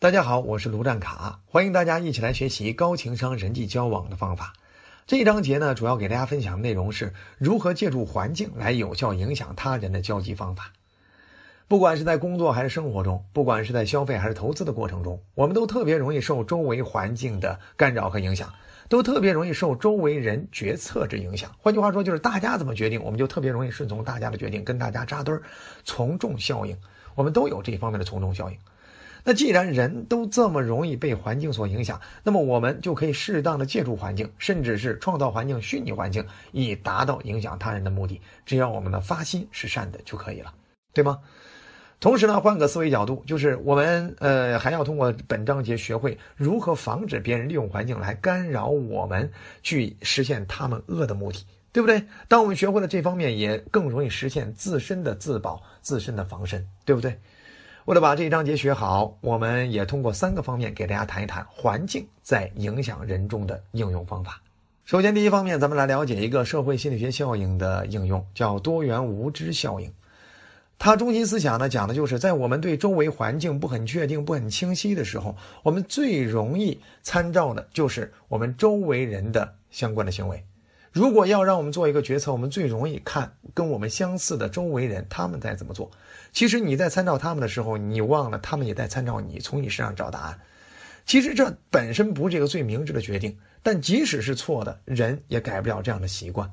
大家好，我是卢占卡，欢迎大家一起来学习高情商人际交往的方法。这一章节呢，主要给大家分享的内容是如何借助环境来有效影响他人的交际方法。不管是在工作还是生活中，不管是在消费还是投资的过程中，我们都特别容易受周围环境的干扰和影响，都特别容易受周围人决策之影响。换句话说，就是大家怎么决定，我们就特别容易顺从大家的决定，跟大家扎堆儿，从众效应。我们都有这一方面的从众效应。那既然人都这么容易被环境所影响，那么我们就可以适当的借助环境，甚至是创造环境、虚拟环境，以达到影响他人的目的。只要我们的发心是善的就可以了，对吗？同时呢，换个思维角度，就是我们呃还要通过本章节学会如何防止别人利用环境来干扰我们，去实现他们恶的目的，对不对？当我们学会了这方面，也更容易实现自身的自保、自身的防身，对不对？为了把这一章节学好，我们也通过三个方面给大家谈一谈环境在影响人中的应用方法。首先，第一方面，咱们来了解一个社会心理学效应的应用，叫多元无知效应。它中心思想呢，讲的就是在我们对周围环境不很确定、不很清晰的时候，我们最容易参照的就是我们周围人的相关的行为。如果要让我们做一个决策，我们最容易看跟我们相似的周围人他们在怎么做。其实你在参照他们的时候，你忘了他们也在参照你，从你身上找答案。其实这本身不是一个最明智的决定，但即使是错的，人也改不了这样的习惯。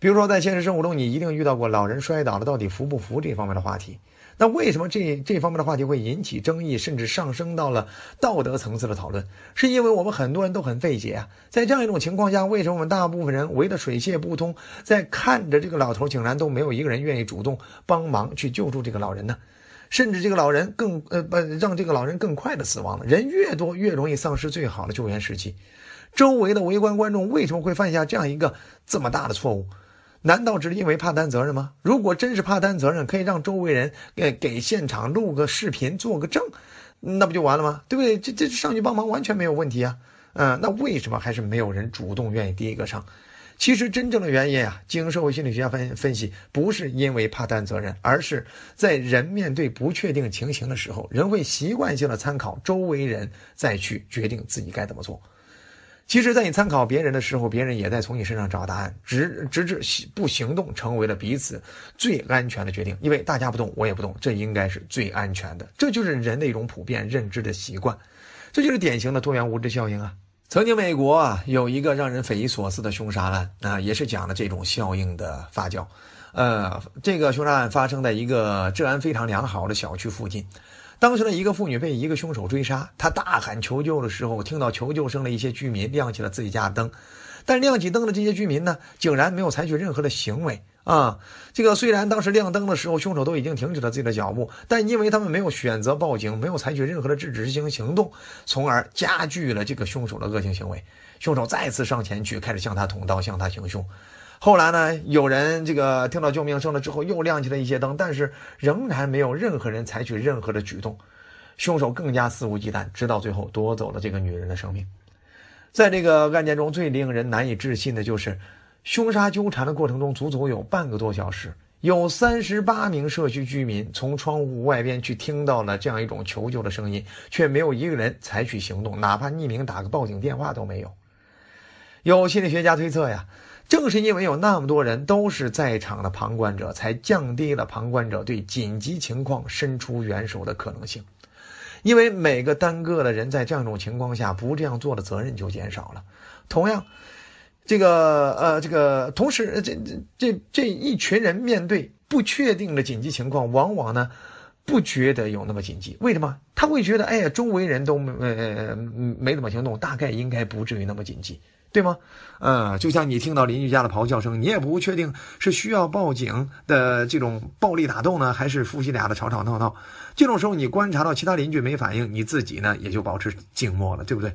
比如说，在现实生活中，你一定遇到过老人摔倒了到底扶不扶这方面的话题。那为什么这这方面的话题会引起争议，甚至上升到了道德层次的讨论？是因为我们很多人都很费解啊。在这样一种情况下，为什么我们大部分人围得水泄不通，在看着这个老头，竟然都没有一个人愿意主动帮忙去救助这个老人呢？甚至这个老人更呃不让这个老人更快的死亡了。人越多，越容易丧失最好的救援时机。周围的围观观众为什么会犯下这样一个这么大的错误？难道只是因为怕担责任吗？如果真是怕担责任，可以让周围人给给现场录个视频做个证，那不就完了吗？对不对？这这上去帮忙完全没有问题啊。嗯，那为什么还是没有人主动愿意第一个上？其实真正的原因啊，经社会心理学家分分析，不是因为怕担责任，而是在人面对不确定情形的时候，人会习惯性的参考周围人，再去决定自己该怎么做。其实，在你参考别人的时候，别人也在从你身上找答案，直直至行不行动，成为了彼此最安全的决定。因为大家不动，我也不动，这应该是最安全的。这就是人的一种普遍认知的习惯，这就是典型的多元无知效应啊。曾经美国啊有一个让人匪夷所思的凶杀案啊，也是讲了这种效应的发酵。呃，这个凶杀案发生在一个治安非常良好的小区附近。当时的一个妇女被一个凶手追杀，她大喊求救的时候，听到求救声的一些居民亮起了自己家的灯，但亮起灯的这些居民呢，竟然没有采取任何的行为啊！这个虽然当时亮灯的时候，凶手都已经停止了自己的脚步，但因为他们没有选择报警，没有采取任何的制止性行动，从而加剧了这个凶手的恶性行为。凶手再次上前去，开始向他捅刀，向他行凶。后来呢？有人这个听到救命声了之后，又亮起了一些灯，但是仍然没有任何人采取任何的举动。凶手更加肆无忌惮，直到最后夺走了这个女人的生命。在这个案件中最令人难以置信的就是，凶杀纠缠的过程中足足有半个多小时，有三十八名社区居民从窗户外边去听到了这样一种求救的声音，却没有一个人采取行动，哪怕匿名打个报警电话都没有。有心理学家推测呀。正是因为有那么多人都是在场的旁观者，才降低了旁观者对紧急情况伸出援手的可能性。因为每个单个的人在这样一种情况下不这样做的责任就减少了。同样，这个呃，这个同时，这这这这一群人面对不确定的紧急情况，往往呢不觉得有那么紧急。为什么？他会觉得，哎呀，周围人都呃没怎么行动，大概应该不至于那么紧急。对吗？嗯，就像你听到邻居家的咆哮声，你也不确定是需要报警的这种暴力打斗呢，还是夫妻俩的吵吵闹闹。这种时候，你观察到其他邻居没反应，你自己呢也就保持静默了，对不对？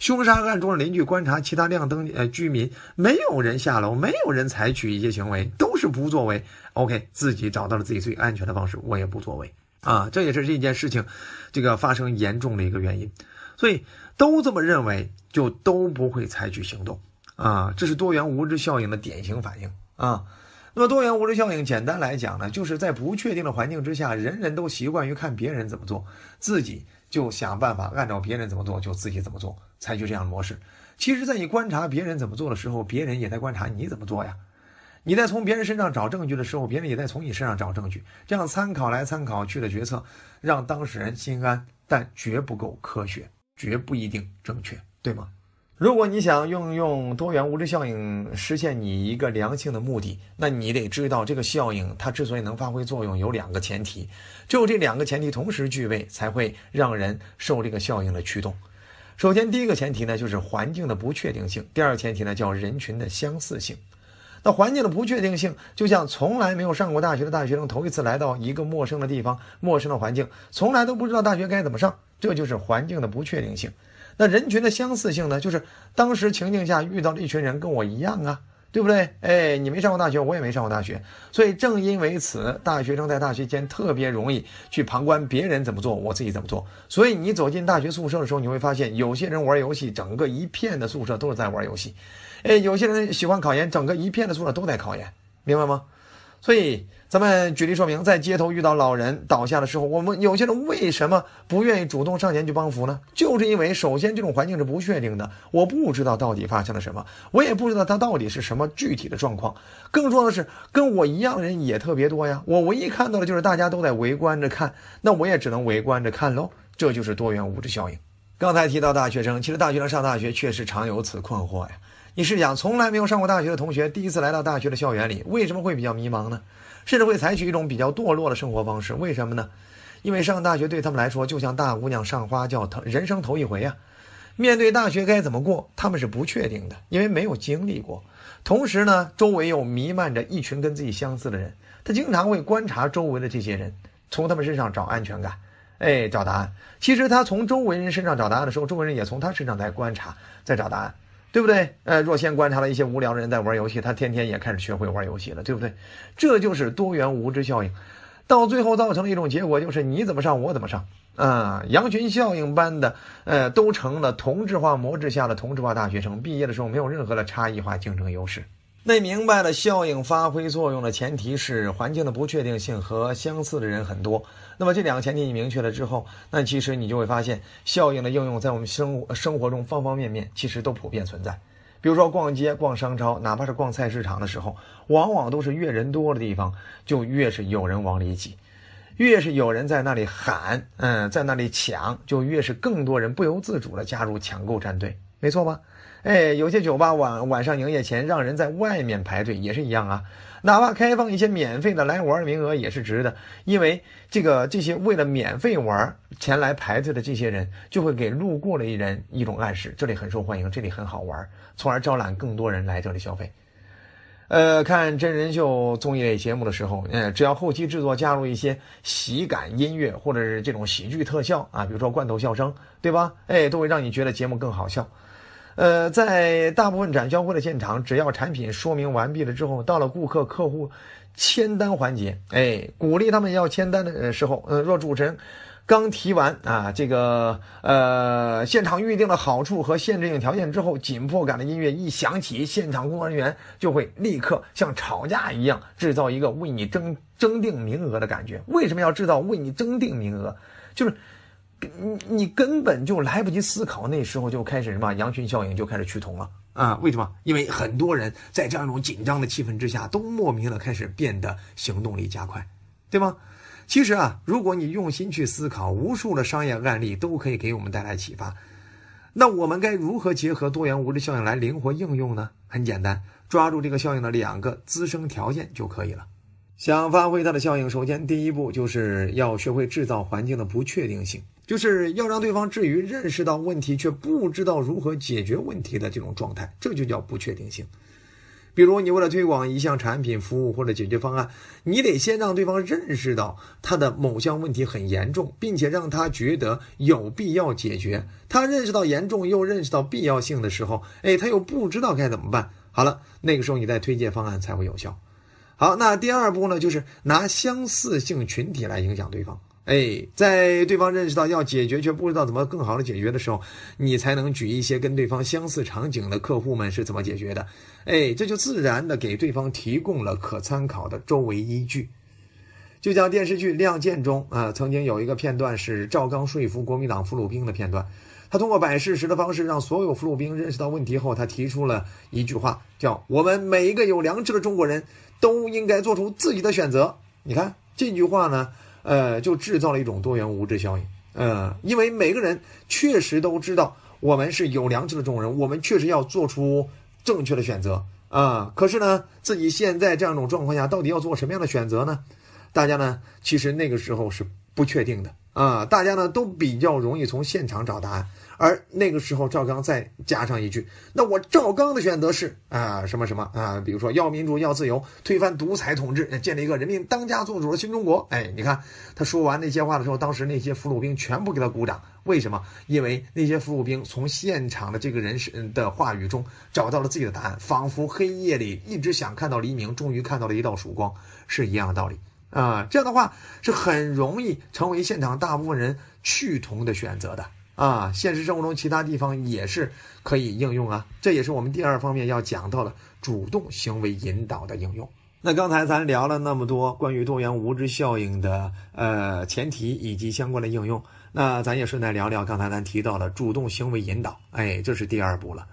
凶杀案中的邻居观察其他亮灯呃居民，没有人下楼，没有人采取一些行为，都是不作为。OK，自己找到了自己最安全的方式，我也不作为啊。这也是这件事情这个发生严重的一个原因。所以都这么认为，就都不会采取行动啊！这是多元无知效应的典型反应啊。那么多元无知效应，简单来讲呢，就是在不确定的环境之下，人人都习惯于看别人怎么做，自己就想办法按照别人怎么做就自己怎么做，采取这样的模式。其实，在你观察别人怎么做的时候，别人也在观察你怎么做呀。你在从别人身上找证据的时候，别人也在从你身上找证据，这样参考来参考去的决策，让当事人心安，但绝不够科学，绝不一定正确，对吗？如果你想运用多元物质效应实现你一个良性的目的，那你得知道这个效应它之所以能发挥作用，有两个前提，只有这两个前提同时具备，才会让人受这个效应的驱动。首先，第一个前提呢，就是环境的不确定性；第二个前提呢，叫人群的相似性。那环境的不确定性，就像从来没有上过大学的大学生头一次来到一个陌生的地方、陌生的环境，从来都不知道大学该怎么上，这就是环境的不确定性。那人群的相似性呢？就是当时情境下遇到了一群人跟我一样啊，对不对？哎，你没上过大学，我也没上过大学，所以正因为此，大学生在大学间特别容易去旁观别人怎么做，我自己怎么做。所以你走进大学宿舍的时候，你会发现有些人玩游戏，整个一片的宿舍都是在玩游戏；哎，有些人喜欢考研，整个一片的宿舍都在考研，明白吗？所以，咱们举例说明，在街头遇到老人倒下的时候，我们有些人为什么不愿意主动上前去帮扶呢？就是因为，首先这种环境是不确定的，我不知道到底发生了什么，我也不知道他到底是什么具体的状况。更重要的是，跟我一样的人也特别多呀。我唯一看到的就是大家都在围观着看，那我也只能围观着看喽。这就是多元物质效应。刚才提到大学生，其实大学生上大学确实常有此困惑呀。你试想，从来没有上过大学的同学，第一次来到大学的校园里，为什么会比较迷茫呢？甚至会采取一种比较堕落的生活方式？为什么呢？因为上大学对他们来说，就像大姑娘上花轿，头人生头一回啊！面对大学该怎么过，他们是不确定的，因为没有经历过。同时呢，周围又弥漫着一群跟自己相似的人，他经常会观察周围的这些人，从他们身上找安全感，哎，找答案。其实他从周围人身上找答案的时候，周围人也从他身上在观察，在找答案。对不对？呃，若先观察了一些无聊的人在玩游戏，他天天也开始学会玩游戏了，对不对？这就是多元无知效应，到最后造成了一种结果，就是你怎么上我怎么上，啊，羊群效应般的，呃，都成了同质化模式下的同质化大学生，毕业的时候没有任何的差异化竞争优势。那明白了，效应发挥作用的前提是环境的不确定性和相似的人很多。那么这两个前提你明确了之后，那其实你就会发现，效应的应用在我们生活生活中方方面面，其实都普遍存在。比如说逛街、逛商超，哪怕是逛菜市场的时候，往往都是越人多的地方，就越是有人往里挤，越是有人在那里喊，嗯，在那里抢，就越是更多人不由自主的加入抢购战队，没错吧？哎，有些酒吧晚晚上营业前让人在外面排队也是一样啊，哪怕开放一些免费的来玩名额也是值的，因为这个这些为了免费玩前来排队的这些人，就会给路过的一人一种暗示，这里很受欢迎，这里很好玩，从而招揽更多人来这里消费。呃，看真人秀综艺类节目的时候，嗯，只要后期制作加入一些喜感音乐或者是这种喜剧特效啊，比如说罐头笑声，对吧？哎，都会让你觉得节目更好笑。呃，在大部分展销会的现场，只要产品说明完毕了之后，到了顾客客户签单环节，哎，鼓励他们要签单的时候，呃，若主持人刚提完啊，这个呃，现场预定的好处和限制性条件之后，紧迫感的音乐一响起，现场工作人员就会立刻像吵架一样，制造一个为你争争定名额的感觉。为什么要制造为你争定名额？就是。你你根本就来不及思考，那时候就开始什么羊群效应就开始趋同了啊？为什么？因为很多人在这样一种紧张的气氛之下，都莫名的开始变得行动力加快，对吗？其实啊，如果你用心去思考，无数的商业案例都可以给我们带来启发。那我们该如何结合多元物质效应来灵活应用呢？很简单，抓住这个效应的两个滋生条件就可以了。想发挥它的效应，首先第一步就是要学会制造环境的不确定性。就是要让对方至于认识到问题却不知道如何解决问题的这种状态，这就叫不确定性。比如，你为了推广一项产品、服务或者解决方案，你得先让对方认识到他的某项问题很严重，并且让他觉得有必要解决。他认识到严重又认识到必要性的时候，哎，他又不知道该怎么办。好了，那个时候你再推荐方案才会有效。好，那第二步呢，就是拿相似性群体来影响对方。哎，在对方认识到要解决却不知道怎么更好的解决的时候，你才能举一些跟对方相似场景的客户们是怎么解决的。哎，这就自然的给对方提供了可参考的周围依据。就像电视剧《亮剑》中啊，曾经有一个片段是赵刚说服国民党俘虏兵的片段。他通过摆事实的方式，让所有俘虏兵认识到问题后，他提出了一句话，叫“我们每一个有良知的中国人都应该做出自己的选择”。你看这句话呢，呃，就制造了一种多元无知效应。嗯，因为每个人确实都知道我们是有良知的中国人，我们确实要做出正确的选择啊。可是呢，自己现在这样一种状况下，到底要做什么样的选择呢？大家呢，其实那个时候是不确定的啊。大家呢都比较容易从现场找答案。而那个时候，赵刚再加上一句：“那我赵刚的选择是啊什么什么啊，比如说要民主、要自由，推翻独裁统治，建立一个人民当家作主的新中国。”哎，你看他说完那些话的时候，当时那些俘虏兵全部给他鼓掌。为什么？因为那些俘虏兵从现场的这个人士的话语中找到了自己的答案，仿佛黑夜里一直想看到黎明，终于看到了一道曙光，是一样的道理啊。这样的话是很容易成为现场大部分人趋同的选择的。啊，现实生活中其他地方也是可以应用啊，这也是我们第二方面要讲到的主动行为引导的应用。那刚才咱聊了那么多关于多元无知效应的呃前提以及相关的应用，那咱也顺带聊聊刚才咱提到的主动行为引导，哎，这是第二步了，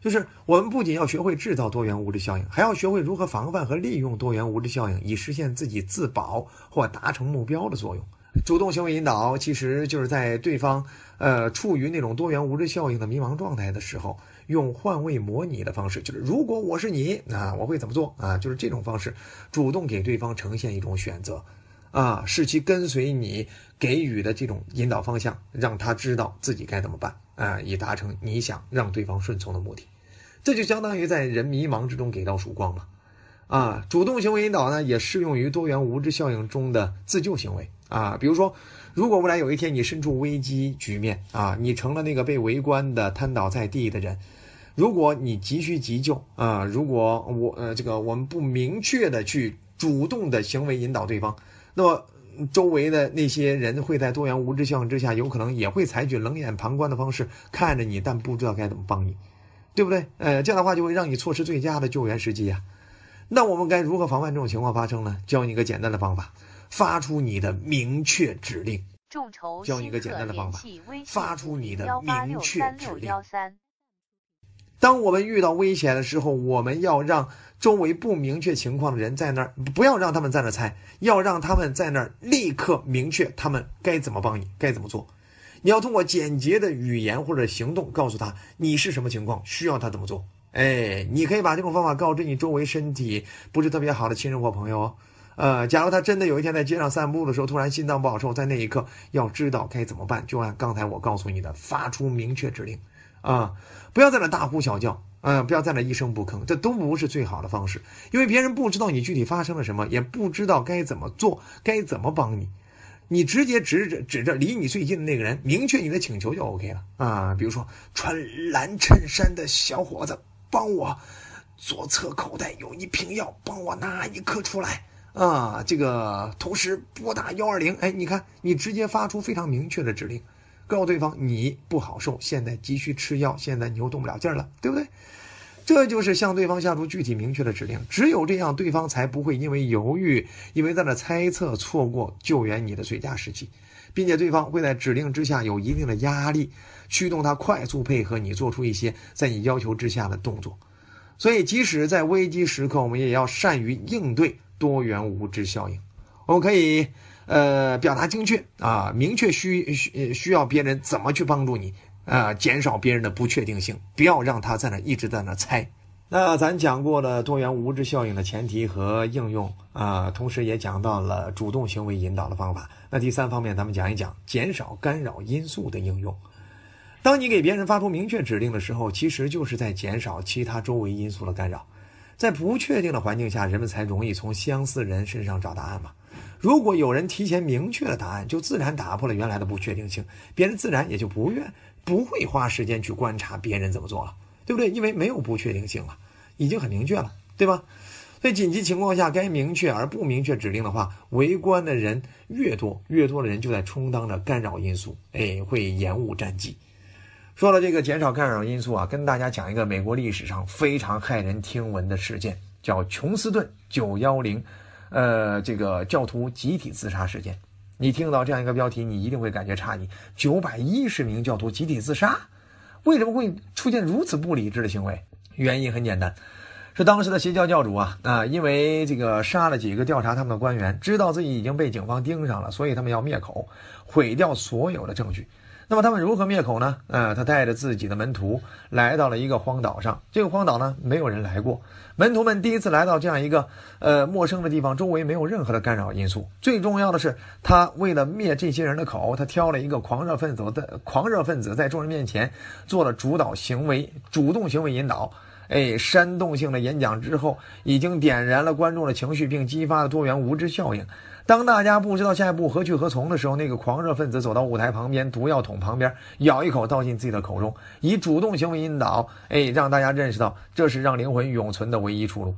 就是我们不仅要学会制造多元无知效应，还要学会如何防范和利用多元无知效应，以实现自己自保或达成目标的作用。主动行为引导其实就是在对方。呃，处于那种多元无知效应的迷茫状态的时候，用换位模拟的方式，就是如果我是你，那我会怎么做啊？就是这种方式，主动给对方呈现一种选择，啊，使其跟随你给予的这种引导方向，让他知道自己该怎么办啊，以达成你想让对方顺从的目的。这就相当于在人迷茫之中给到曙光嘛。啊，主动行为引导呢，也适用于多元无知效应中的自救行为啊，比如说。如果未来有一天你身处危机局面啊，你成了那个被围观的瘫倒在地的人，如果你急需急救啊，如果我呃这个我们不明确的去主动的行为引导对方，那么周围的那些人会在多元无知效应之下，有可能也会采取冷眼旁观的方式看着你，但不知道该怎么帮你，对不对？呃，这样的话就会让你错失最佳的救援时机呀。那我们该如何防范这种情况发生呢？教你一个简单的方法。发出你的明确指令。众筹教你一个简单的方法。发出你的明确指令。当我们遇到危险的时候，我们要让周围不明确情况的人在那儿，不要让他们在那儿猜，要让他们在那儿立刻明确他们该怎么帮你，该怎么做。你要通过简洁的语言或者行动告诉他你是什么情况，需要他怎么做。哎，你可以把这种方法告知你周围身体不是特别好的亲人或朋友。呃，假如他真的有一天在街上散步的时候，突然心脏不好受，在那一刻要知道该怎么办，就按刚才我告诉你的，发出明确指令，啊，不要在那大呼小叫，啊，不要在那一声不吭，这都不是最好的方式，因为别人不知道你具体发生了什么，也不知道该怎么做，该怎么帮你，你直接指着指着离你最近的那个人，明确你的请求就 OK 了，啊，比如说穿蓝衬衫的小伙子，帮我左侧口袋有一瓶药，帮我拿一颗出来。啊，这个同时拨打幺二零，哎，你看，你直接发出非常明确的指令，告诉对方你不好受，现在急需吃药，现在你又动不了劲儿了，对不对？这就是向对方下出具体明确的指令，只有这样，对方才不会因为犹豫，因为在那猜测，错过救援你的最佳时机，并且对方会在指令之下有一定的压力，驱动他快速配合你，做出一些在你要求之下的动作。所以，即使在危机时刻，我们也要善于应对。多元无知效应，我们可以呃表达精确啊，明确需需需要别人怎么去帮助你啊，减少别人的不确定性，不要让他在那一直在那猜。那咱讲过了多元无知效应的前提和应用啊，同时也讲到了主动行为引导的方法。那第三方面，咱们讲一讲减少干扰因素的应用。当你给别人发出明确指令的时候，其实就是在减少其他周围因素的干扰。在不确定的环境下，人们才容易从相似人身上找答案嘛。如果有人提前明确了答案，就自然打破了原来的不确定性，别人自然也就不愿不会花时间去观察别人怎么做了，对不对？因为没有不确定性了，已经很明确了，对吧？在紧急情况下，该明确而不明确指令的话，围观的人越多，越多的人就在充当着干扰因素，哎，会延误战机。说了这个减少干扰因素啊，跟大家讲一个美国历史上非常骇人听闻的事件，叫琼斯顿九幺零，呃，这个教徒集体自杀事件。你听到这样一个标题，你一定会感觉诧异：九百一十名教徒集体自杀，为什么会出现如此不理智的行为？原因很简单，是当时的邪教教主啊啊，因为这个杀了几个调查他们的官员，知道自己已经被警方盯上了，所以他们要灭口，毁掉所有的证据。那么他们如何灭口呢？呃，他带着自己的门徒来到了一个荒岛上。这个荒岛呢，没有人来过。门徒们第一次来到这样一个呃陌生的地方，周围没有任何的干扰因素。最重要的是，他为了灭这些人的口，他挑了一个狂热分子的狂热分子，在众人面前做了主导行为、主动行为引导。哎，煽动性的演讲之后，已经点燃了观众的情绪，并激发了多元无知效应。当大家不知道下一步何去何从的时候，那个狂热分子走到舞台旁边，毒药桶旁边，咬一口倒进自己的口中，以主动行为引导，哎，让大家认识到这是让灵魂永存的唯一出路。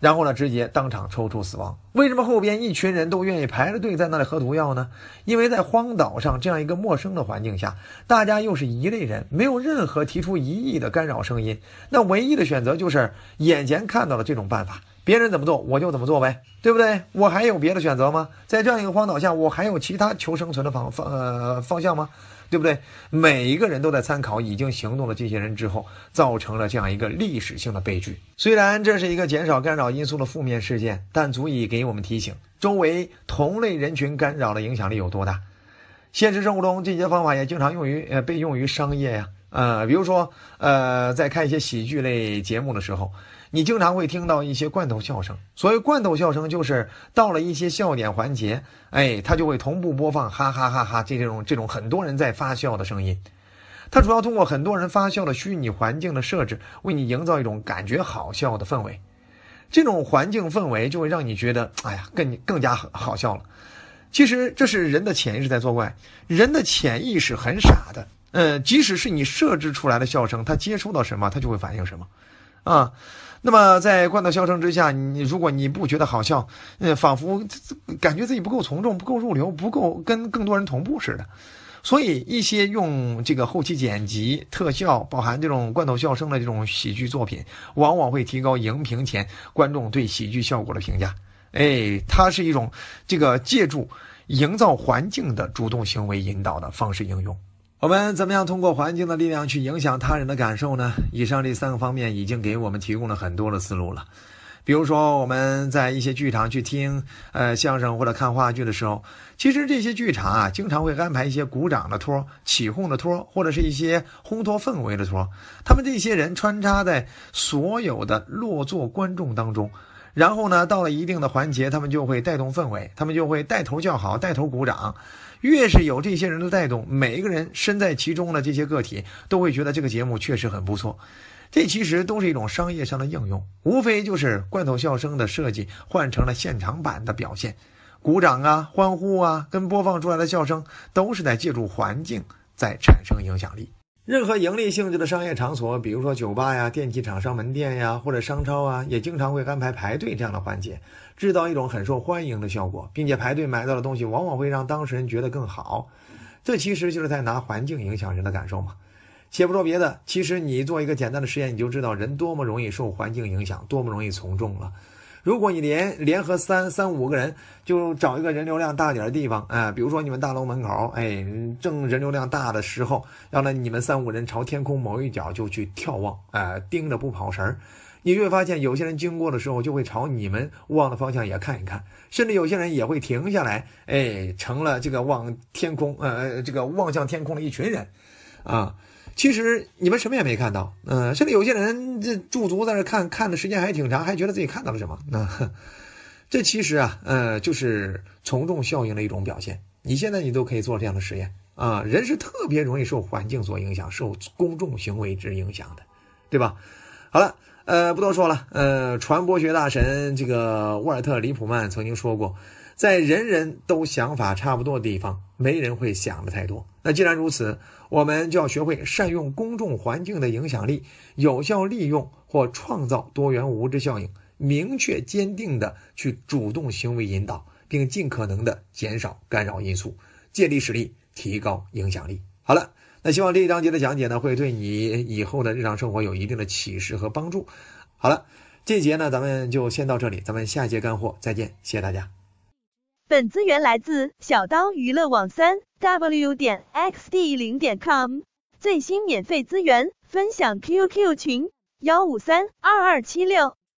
然后呢，直接当场抽搐死亡。为什么后边一群人都愿意排着队在那里喝毒药呢？因为在荒岛上这样一个陌生的环境下，大家又是一类人，没有任何提出异议的干扰声音，那唯一的选择就是眼前看到了这种办法。别人怎么做，我就怎么做呗，对不对？我还有别的选择吗？在这样一个荒岛下，我还有其他求生存的方方呃方向吗？对不对？每一个人都在参考已经行动的这些人之后，造成了这样一个历史性的悲剧。虽然这是一个减少干扰因素的负面事件，但足以给我们提醒周围同类人群干扰的影响力有多大。现实生活中，这些方法也经常用于呃被用于商业呀。呃，比如说，呃，在看一些喜剧类节目的时候，你经常会听到一些罐头笑声。所谓罐头笑声，就是到了一些笑点环节，哎，它就会同步播放哈哈哈哈这这种这种很多人在发笑的声音。它主要通过很多人发笑的虚拟环境的设置，为你营造一种感觉好笑的氛围。这种环境氛围就会让你觉得，哎呀，更更加好笑了。其实这是人的潜意识在作怪，人的潜意识很傻的。呃，即使是你设置出来的笑声，它接触到什么，它就会反应什么，啊，那么在罐头笑声之下，你如果你不觉得好笑，呃，仿佛感觉自己不够从众、不够入流、不够跟更多人同步似的。所以，一些用这个后期剪辑、特效，包含这种罐头笑声的这种喜剧作品，往往会提高荧屏前观众对喜剧效果的评价。哎，它是一种这个借助营造环境的主动行为引导的方式应用。我们怎么样通过环境的力量去影响他人的感受呢？以上这三个方面已经给我们提供了很多的思路了。比如说，我们在一些剧场去听呃相声或者看话剧的时候，其实这些剧场啊，经常会安排一些鼓掌的托、起哄的托，或者是一些烘托氛围的托。他们这些人穿插在所有的落座观众当中，然后呢，到了一定的环节，他们就会带动氛围，他们就会带头叫好，带头鼓掌。越是有这些人的带动，每一个人身在其中的这些个体都会觉得这个节目确实很不错。这其实都是一种商业上的应用，无非就是罐头笑声的设计换成了现场版的表现，鼓掌啊、欢呼啊，跟播放出来的笑声都是在借助环境在产生影响力。任何盈利性质的商业场所，比如说酒吧呀、电器厂商门店呀，或者商超啊，也经常会安排排队这样的环节。制造一种很受欢迎的效果，并且排队买到的东西往往会让当事人觉得更好，这其实就是在拿环境影响人的感受嘛。且不说别的，其实你做一个简单的实验，你就知道人多么容易受环境影响，多么容易从众了。如果你联联合三三五个人，就找一个人流量大点的地方，哎，比如说你们大楼门口，哎，正人流量大的时候，让那你们三五人朝天空某一角就去眺望，哎，盯着不跑神儿。你就会发现，有些人经过的时候就会朝你们望的方向也看一看，甚至有些人也会停下来，哎，成了这个望天空，呃，这个望向天空的一群人，啊，其实你们什么也没看到，嗯，甚至有些人这驻足在那看看的时间还挺长，还觉得自己看到了什么，那这其实啊，呃，就是从众效应的一种表现。你现在你都可以做这样的实验啊，人是特别容易受环境所影响，受公众行为之影响的，对吧？好了。呃，不多说了。呃，传播学大神这个沃尔特·里普曼曾经说过，在人人都想法差不多的地方，没人会想的太多。那既然如此，我们就要学会善用公众环境的影响力，有效利用或创造多元无知效应，明确坚定的去主动行为引导，并尽可能的减少干扰因素，借力使力，提高影响力。好了。那希望这一章节的讲解呢，会对你以后的日常生活有一定的启示和帮助。好了，这节呢，咱们就先到这里，咱们下节干货再见，谢谢大家。本资源来自小刀娱乐网三 w 点 xd 零点 com 最新免费资源分享 QQ 群幺五三二二七六。